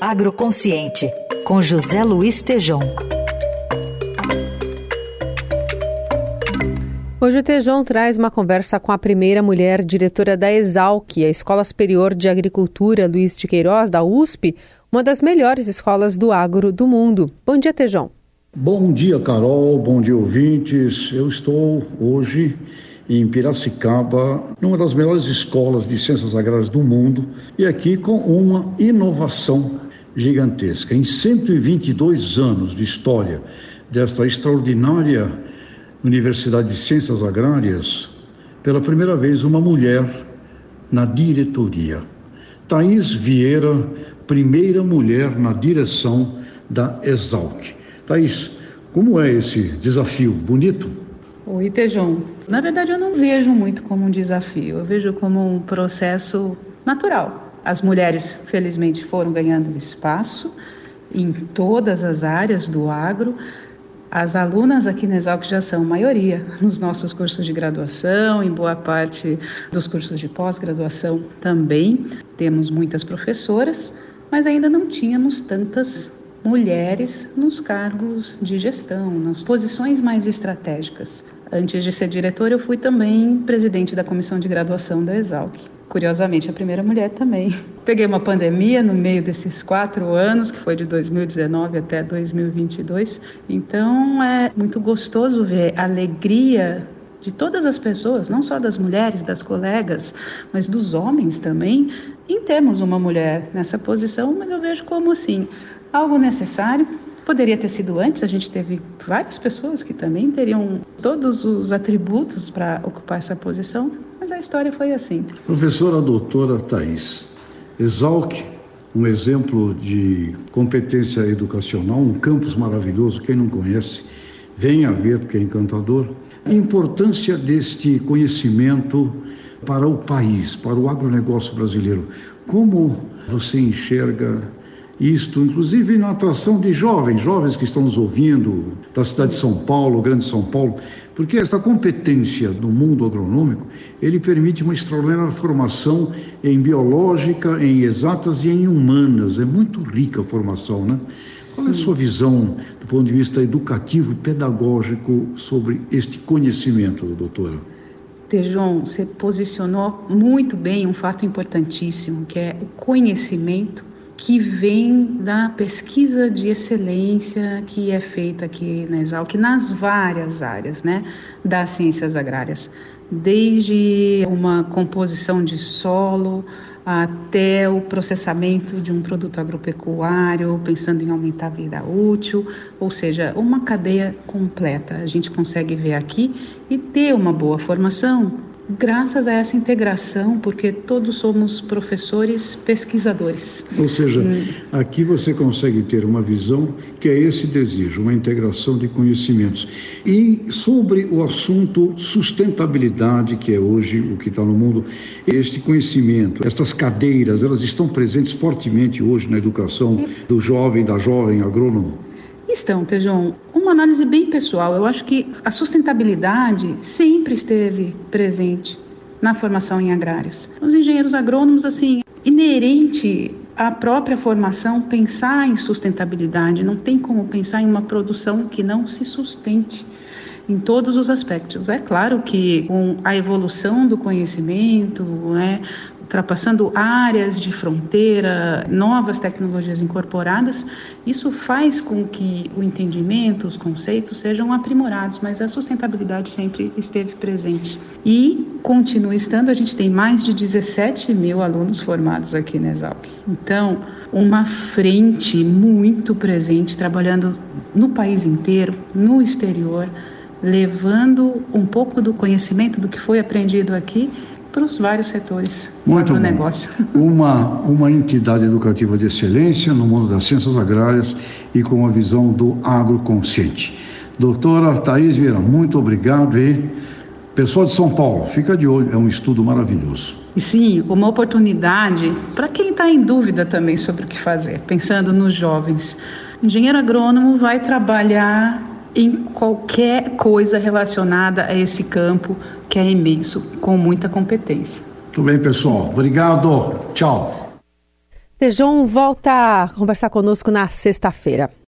Agroconsciente, com José Luiz Tejom. Hoje o Tejão traz uma conversa com a primeira mulher diretora da Exalc, a Escola Superior de Agricultura Luiz de Queiroz, da USP, uma das melhores escolas do agro do mundo. Bom dia, Tejão. Bom dia, Carol. Bom dia, ouvintes. Eu estou hoje em Piracicaba, numa das melhores escolas de ciências agrárias do mundo, e aqui com uma inovação gigantesca. Em 122 anos de história desta extraordinária Universidade de Ciências Agrárias, pela primeira vez uma mulher na diretoria. Thaís Vieira, primeira mulher na direção da Exalc. Thaís, como é esse desafio? Bonito? Oi, Tejão. Na verdade, eu não vejo muito como um desafio, eu vejo como um processo natural. As mulheres, felizmente, foram ganhando espaço em todas as áreas do agro. As alunas aqui na Exalc já são maioria nos nossos cursos de graduação, em boa parte dos cursos de pós-graduação também. Temos muitas professoras, mas ainda não tínhamos tantas mulheres nos cargos de gestão, nas posições mais estratégicas. Antes de ser diretora, eu fui também presidente da comissão de graduação da Exalc. Curiosamente, a primeira mulher também. Peguei uma pandemia no meio desses quatro anos, que foi de 2019 até 2022. Então, é muito gostoso ver a alegria de todas as pessoas, não só das mulheres, das colegas, mas dos homens também, em termos uma mulher nessa posição, mas eu vejo como assim, algo necessário Poderia ter sido antes, a gente teve várias pessoas que também teriam todos os atributos para ocupar essa posição, mas a história foi assim. Professora doutora Thais, Exalc, um exemplo de competência educacional, um campus maravilhoso, quem não conhece, venha ver porque é encantador. A importância deste conhecimento para o país, para o agronegócio brasileiro. Como você enxerga isto, inclusive na atração de jovens, jovens que estão nos ouvindo, da cidade de São Paulo, Grande São Paulo, porque esta competência do mundo agronômico, ele permite uma extraordinária formação em biológica, em exatas e em humanas. É muito rica a formação, né? Qual é a sua visão do ponto de vista educativo e pedagógico sobre este conhecimento, doutora? Tejon, você posicionou muito bem um fato importantíssimo, que é o conhecimento que vem da pesquisa de excelência que é feita aqui na Exalc nas várias áreas né, das ciências agrárias, desde uma composição de solo até o processamento de um produto agropecuário, pensando em aumentar a vida útil, ou seja, uma cadeia completa. A gente consegue ver aqui e ter uma boa formação graças a essa integração, porque todos somos professores pesquisadores. Ou seja, hum. aqui você consegue ter uma visão que é esse desejo, uma integração de conhecimentos. E sobre o assunto sustentabilidade, que é hoje o que está no mundo, este conhecimento, estas cadeiras, elas estão presentes fortemente hoje na educação do jovem, da jovem agrônomo? Estão, Tejão. Uma análise bem pessoal. Eu acho que a sustentabilidade sempre esteve presente na formação em agrárias. Os engenheiros agrônomos, assim, inerente à própria formação, pensar em sustentabilidade. Não tem como pensar em uma produção que não se sustente em todos os aspectos. É claro que com a evolução do conhecimento, né, ultrapassando áreas de fronteira, novas tecnologias incorporadas, isso faz com que o entendimento, os conceitos sejam aprimorados, mas a sustentabilidade sempre esteve presente. E continua estando, a gente tem mais de 17 mil alunos formados aqui na Exalc. Então, uma frente muito presente, trabalhando no país inteiro, no exterior, levando um pouco do conhecimento do que foi aprendido aqui para os vários setores Muito do negócio. Uma, uma entidade educativa de excelência no mundo das ciências agrárias e com a visão do agroconsciente. Doutora Thais Vieira, muito obrigado e pessoal de São Paulo, fica de olho, é um estudo maravilhoso. E sim, uma oportunidade para quem está em dúvida também sobre o que fazer, pensando nos jovens. Engenheiro agrônomo vai trabalhar em qualquer coisa relacionada a esse campo que é imenso, com muita competência. Tudo bem, pessoal. Obrigado. Tchau. Tejon volta a conversar conosco na sexta-feira.